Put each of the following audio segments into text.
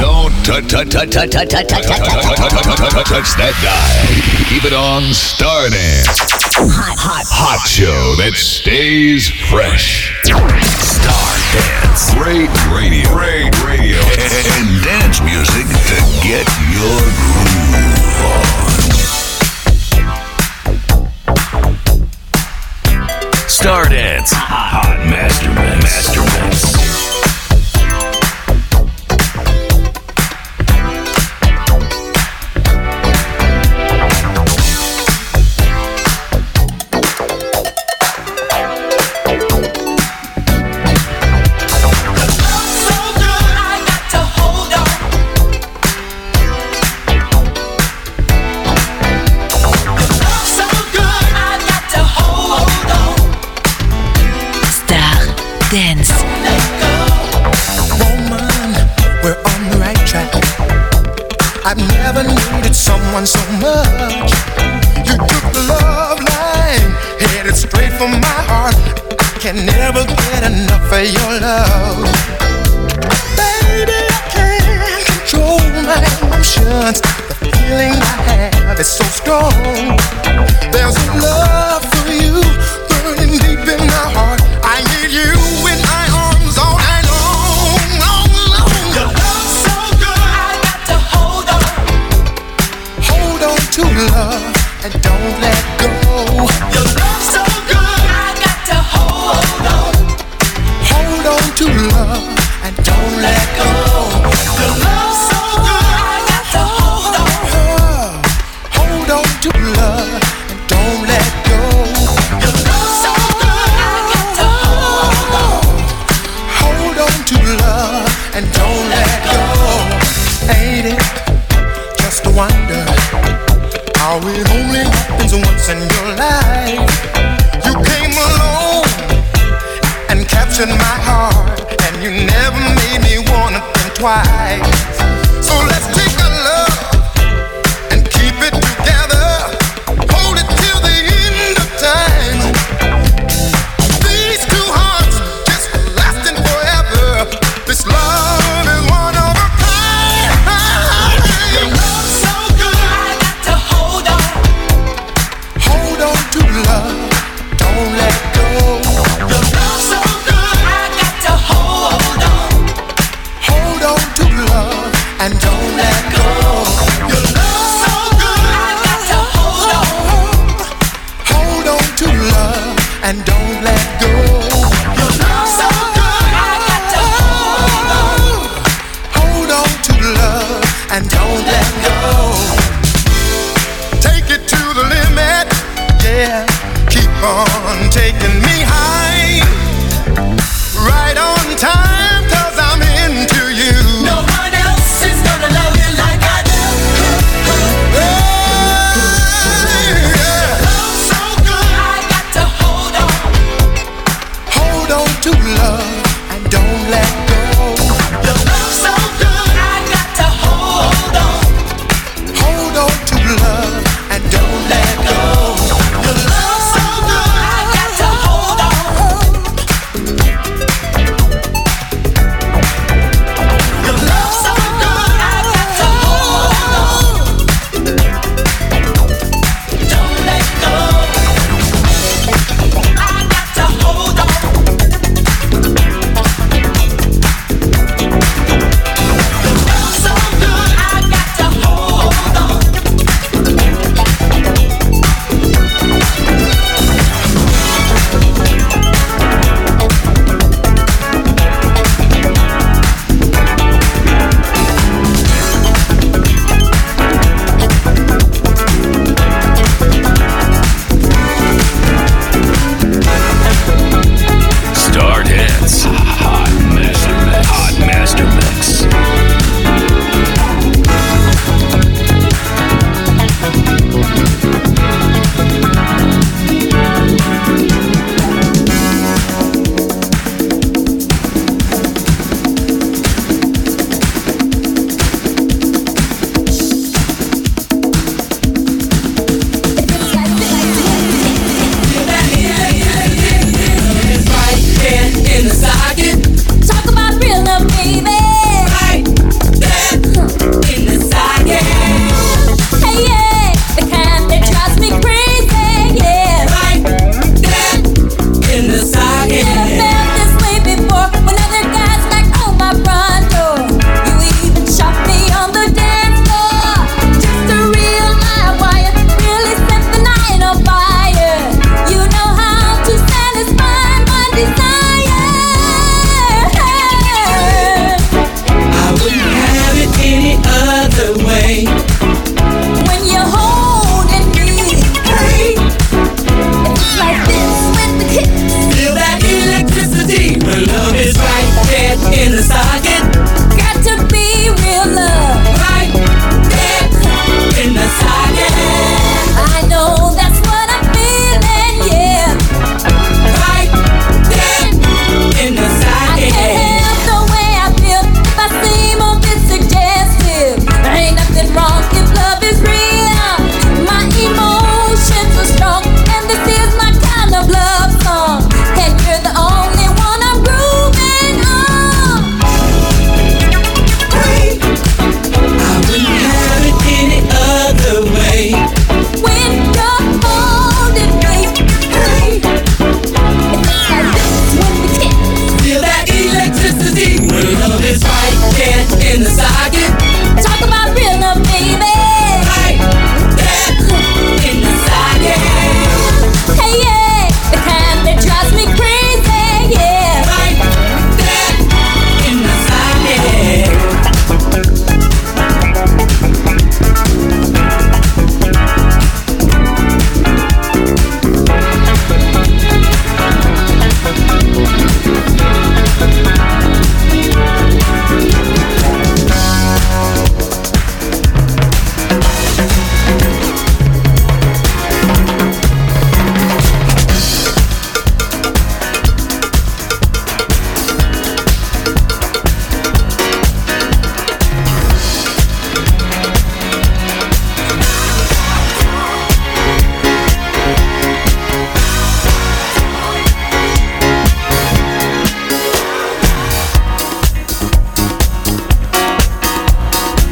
Don't touch that guy. Keep it on starting. Hot, hot, hot show that stays fresh. Star Dance. Great radio. Great radio. And dance music to get your groove on. Star Dance, Hot, hot masterpiece. masterpiece.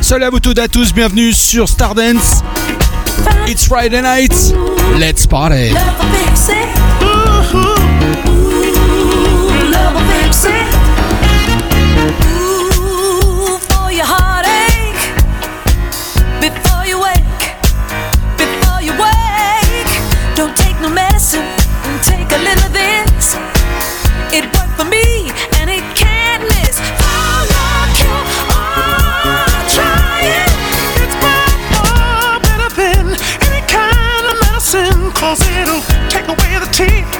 Salut à vous toutes et à tous, bienvenue sur Stardance. It's Friday night, let's party. the way the team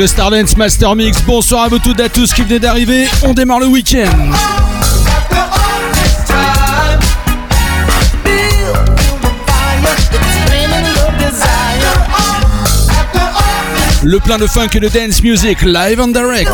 le Stardance Master Mix. Bonsoir à vous toutes et à tous qui venez d'arriver. On démarre le week-end. Le plein de funk et de dance music live and direct.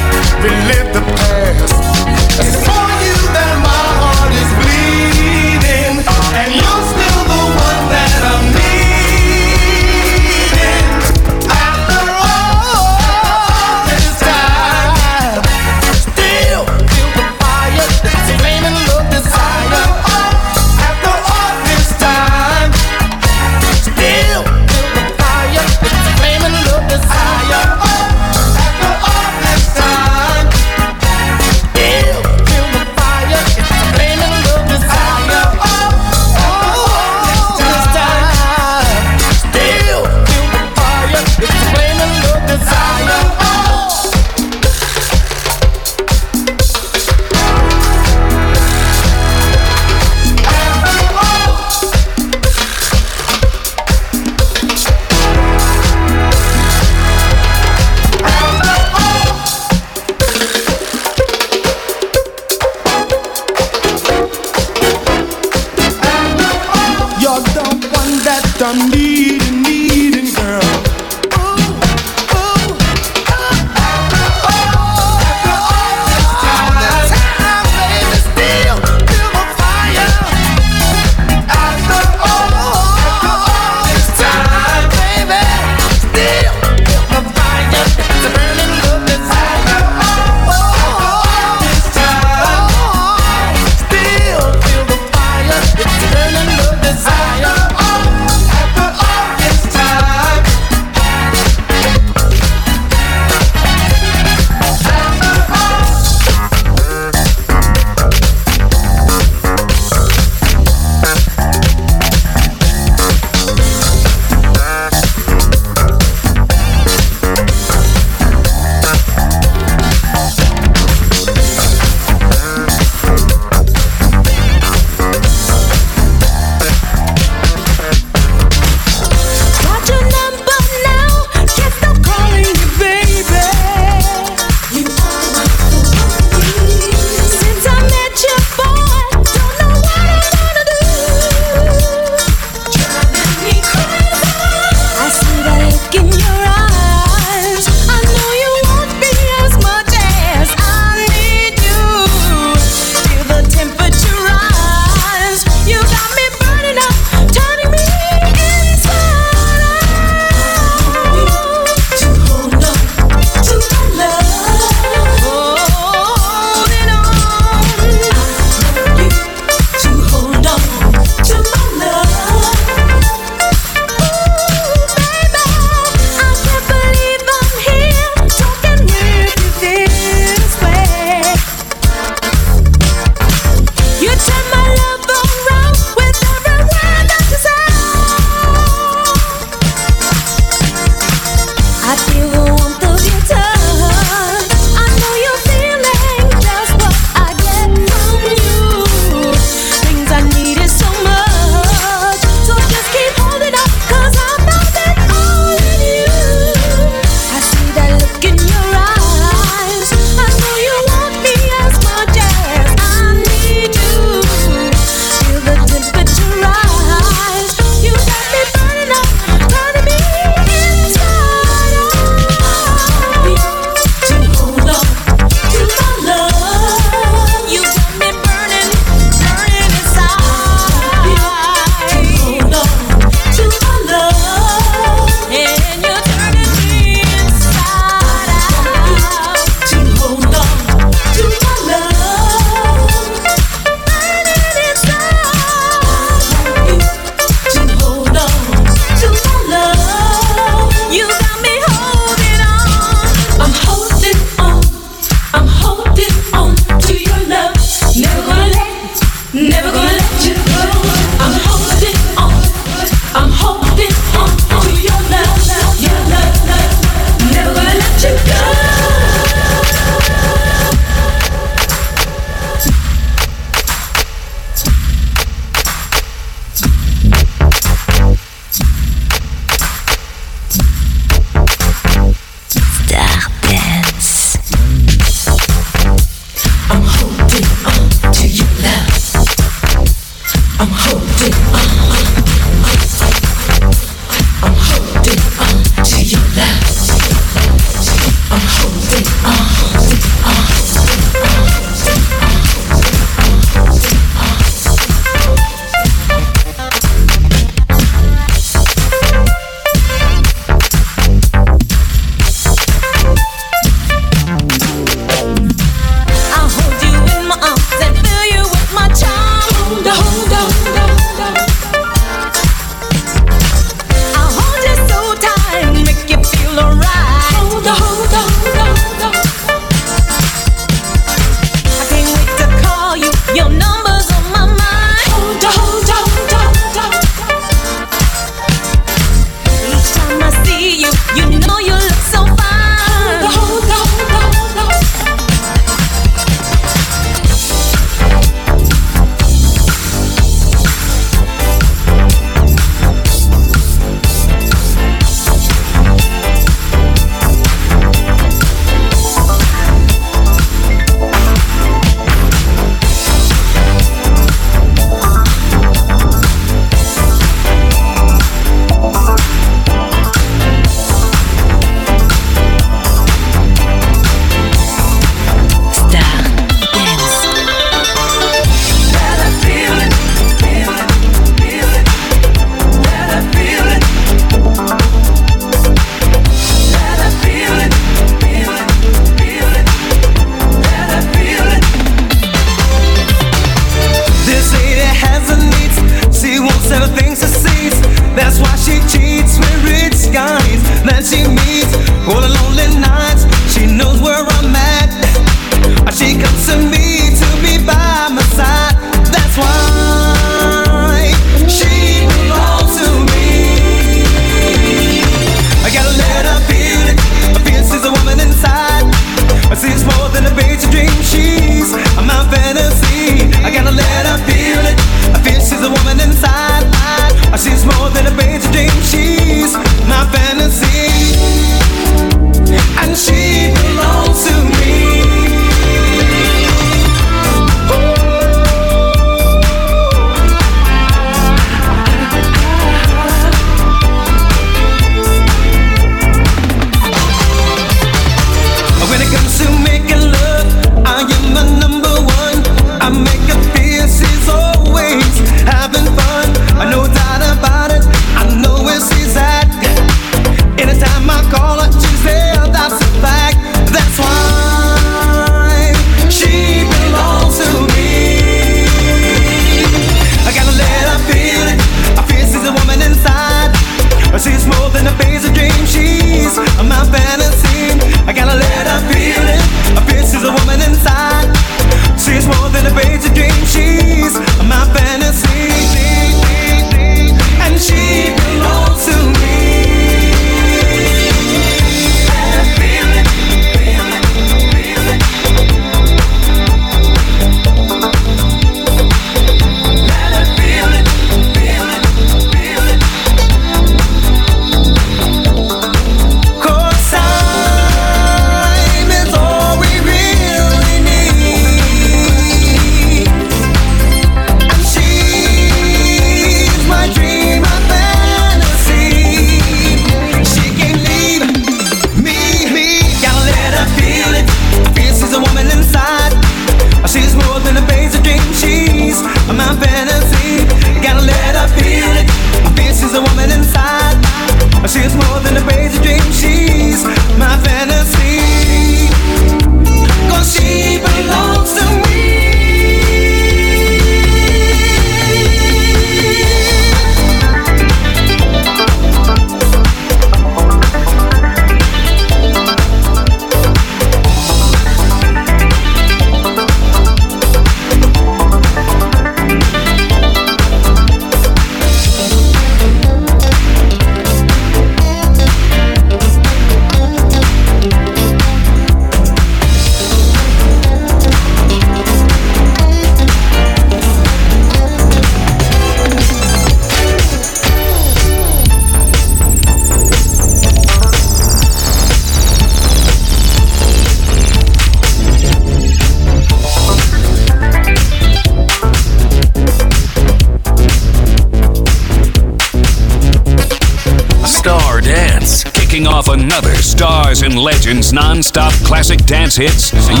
Non-stop classic dance hits live.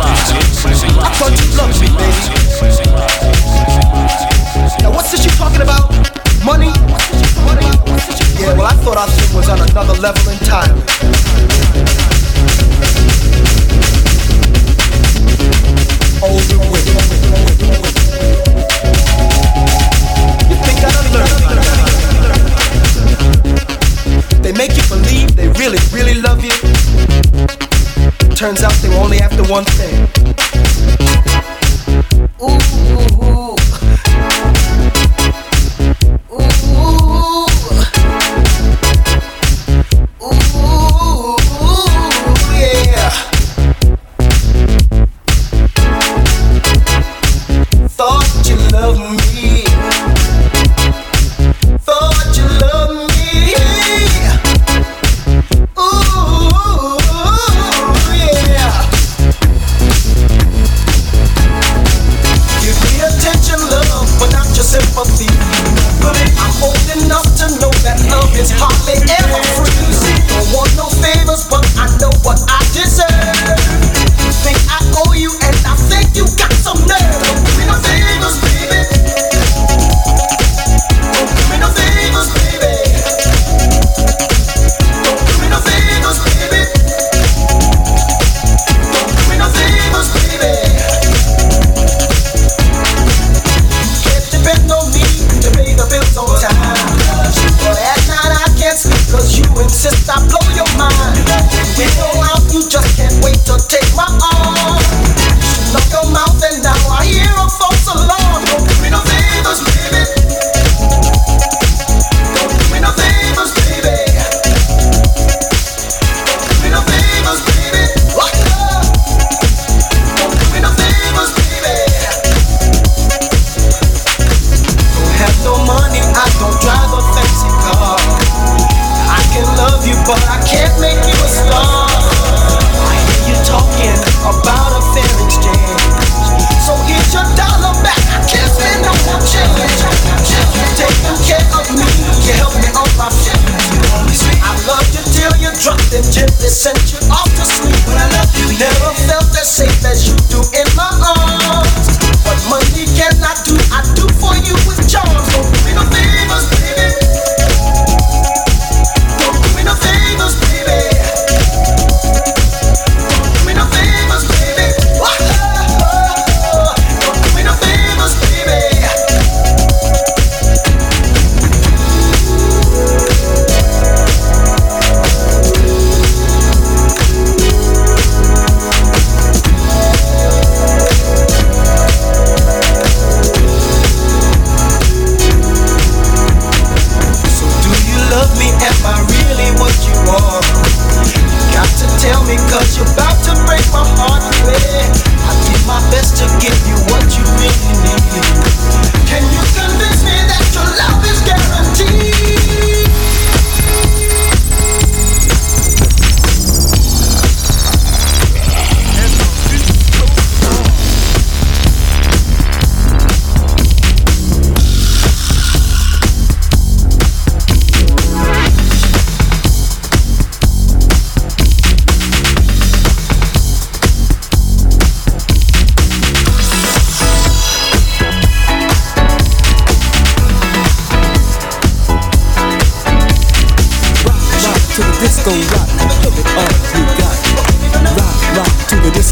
live.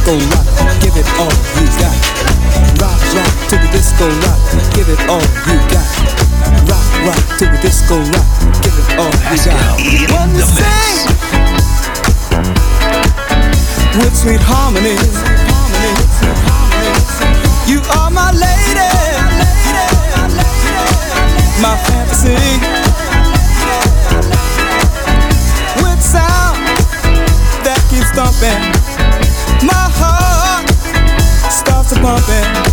Disco rock. Give it all you got. Rock, rock to the disco rock. Give it all you got. Rock, rock to the disco rock. Give it all you got. We sing with sweet harmony, you are my lady, my fantasy. thumping. to pumping.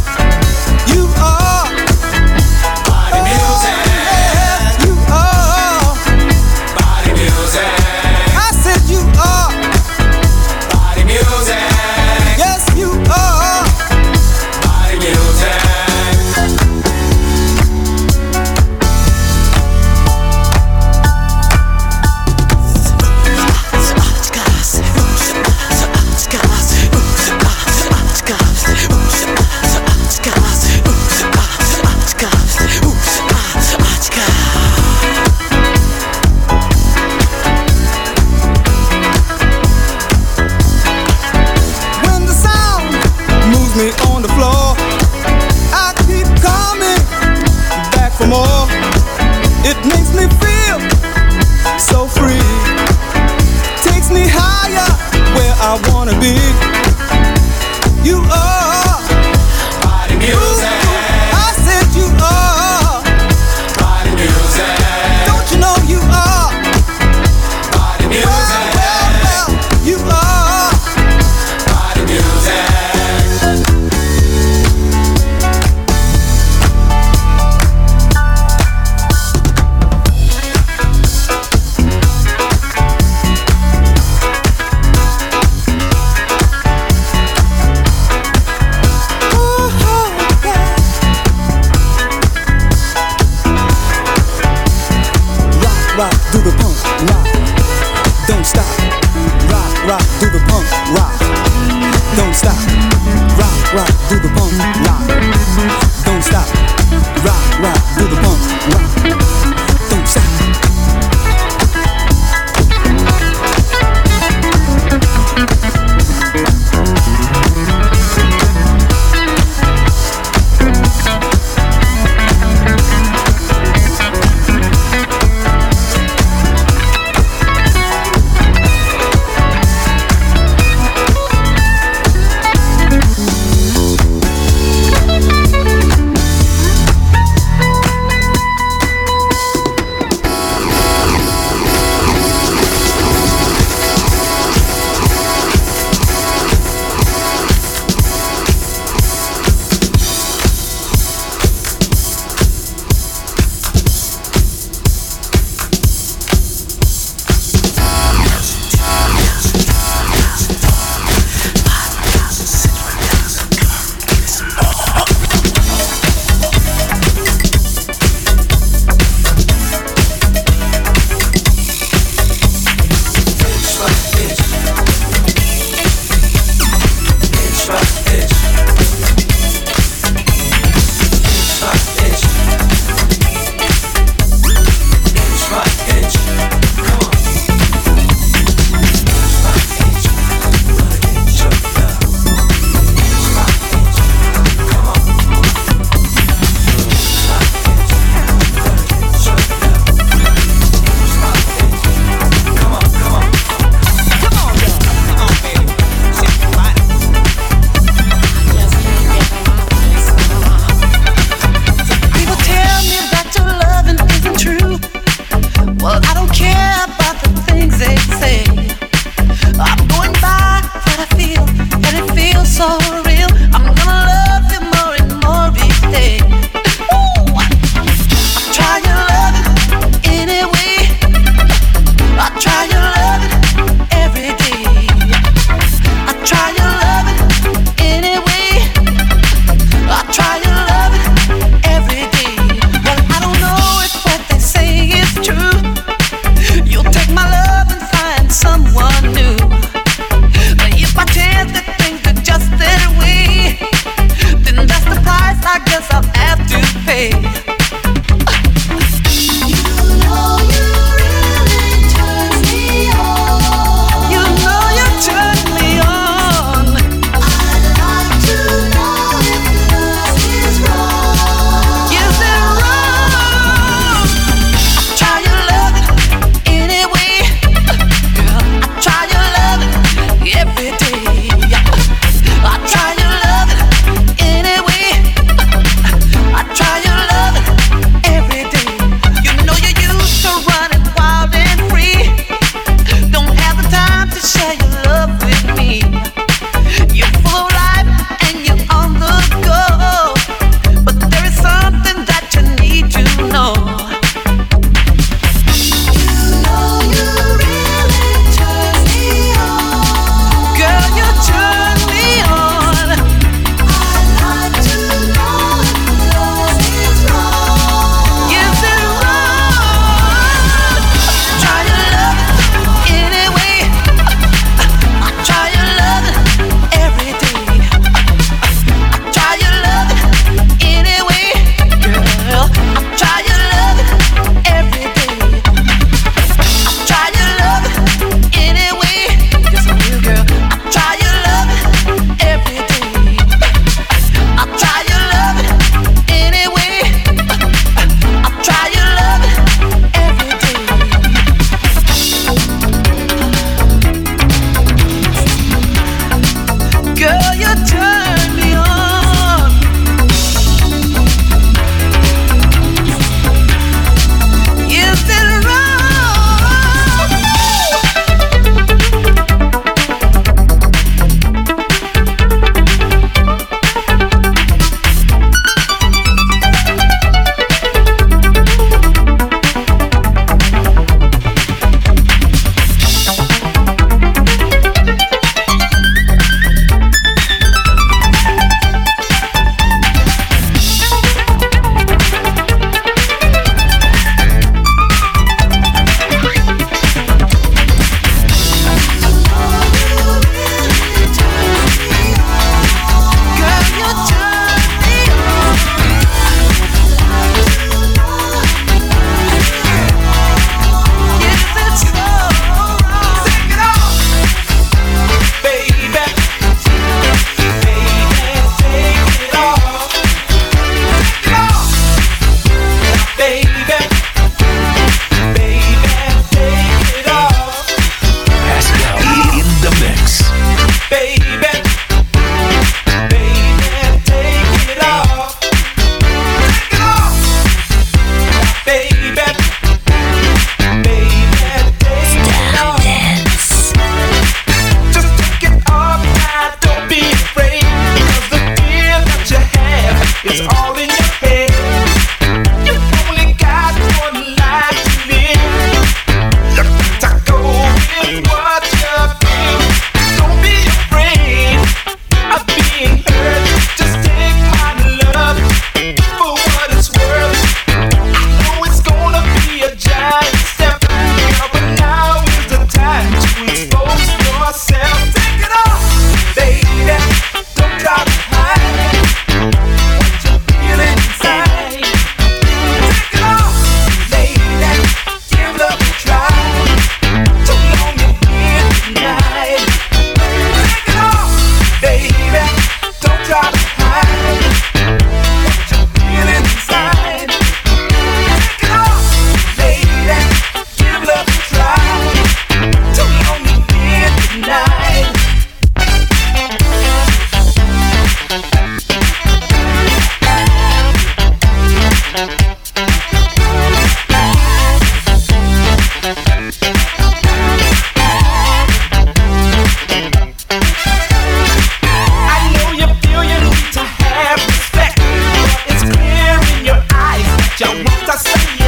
I say.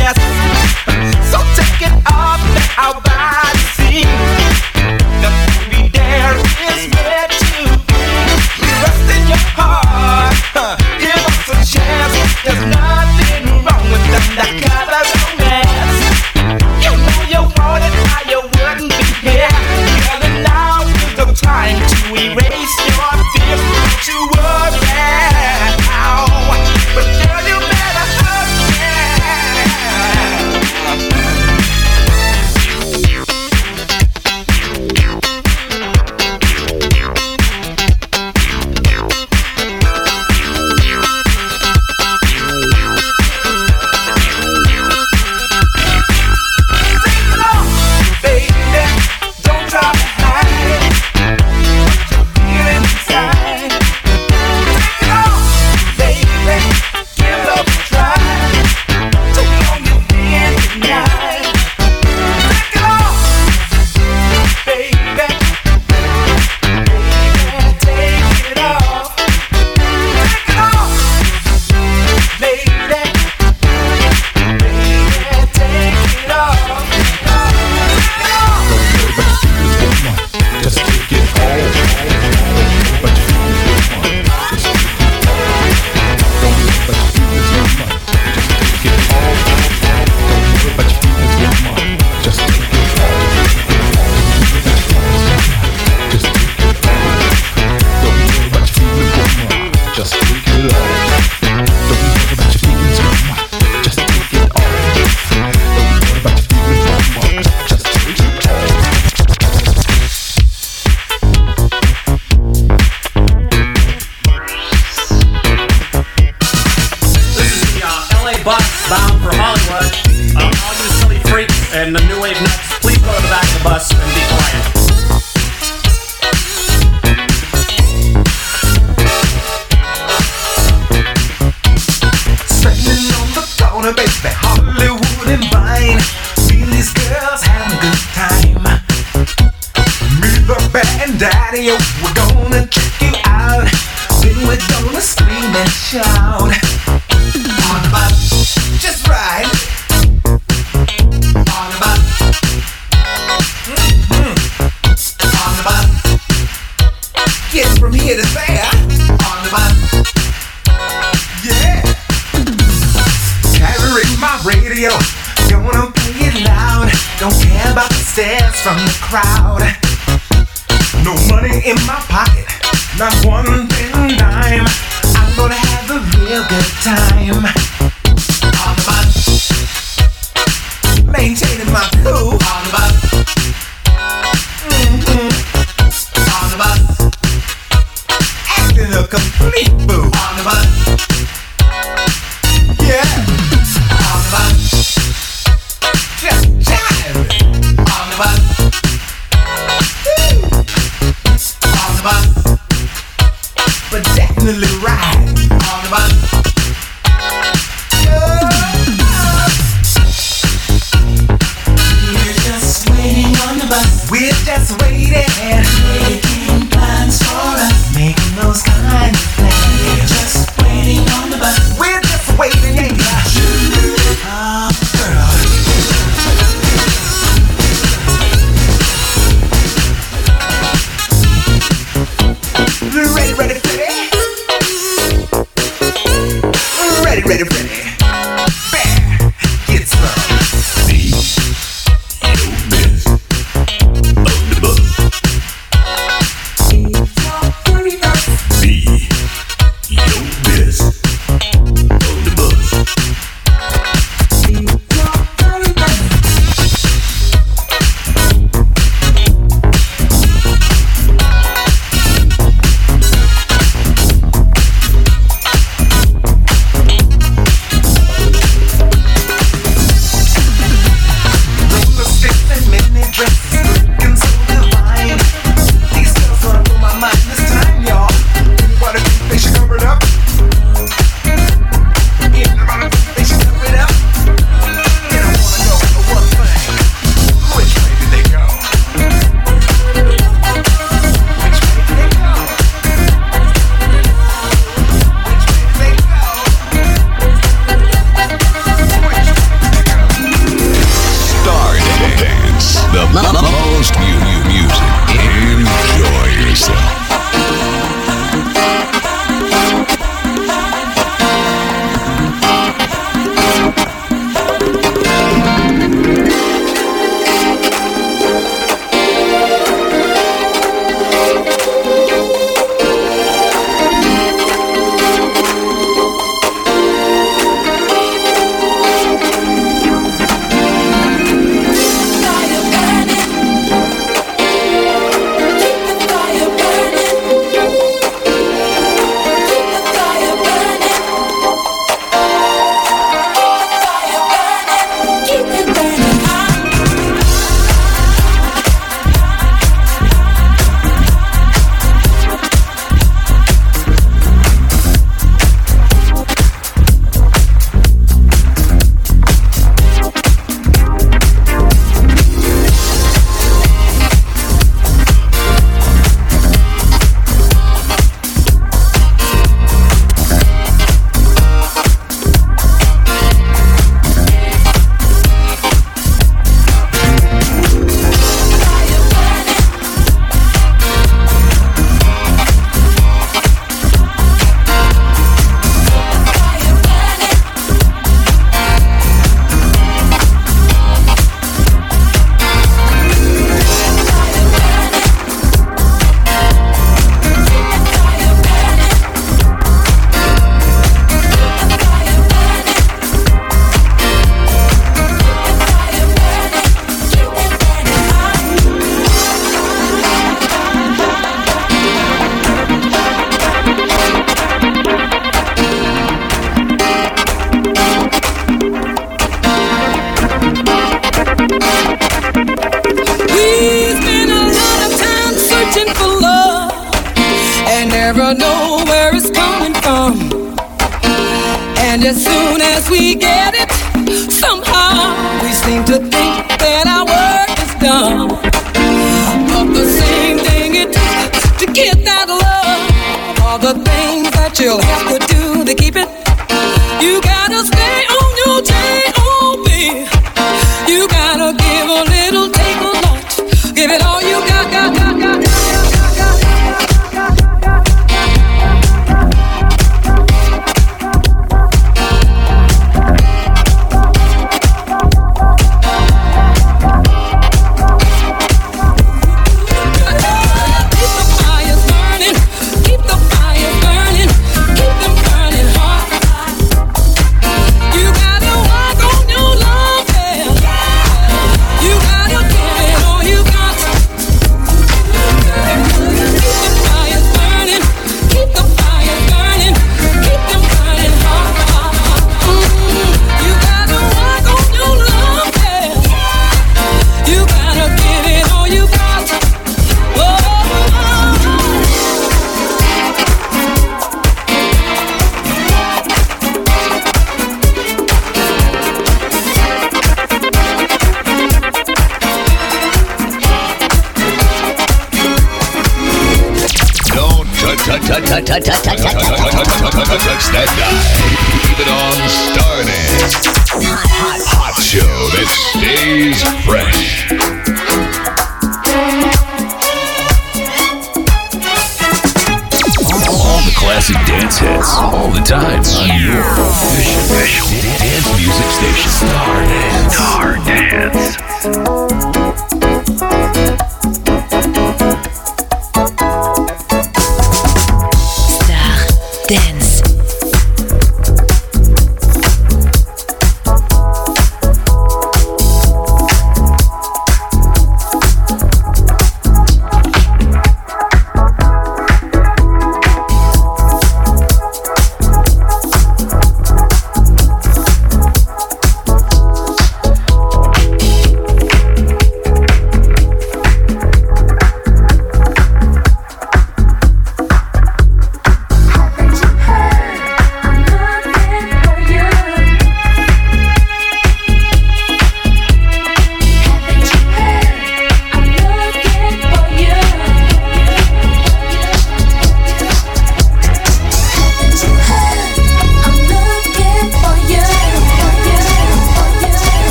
touch, touch, touch.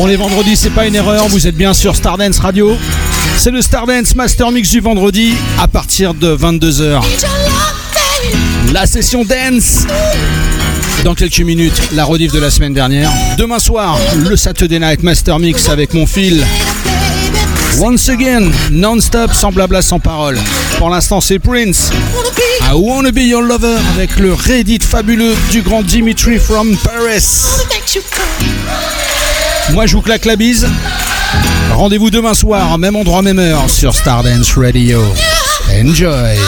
On est vendredi, c'est pas une erreur, vous êtes bien sur Stardance Radio. C'est le Stardance Master Mix du vendredi à partir de 22h. La session dance. Dans quelques minutes, la rediff de la semaine dernière. Demain soir, le Saturday Night Master Mix avec mon fil. Once again, non-stop, sans blabla, sans parole. Pour l'instant, c'est Prince. I wanna be your lover avec le Reddit fabuleux du grand Dimitri from Paris. Moi, je vous claque la bise. Rendez-vous demain soir, même endroit, même heure, sur Stardance Radio. Enjoy.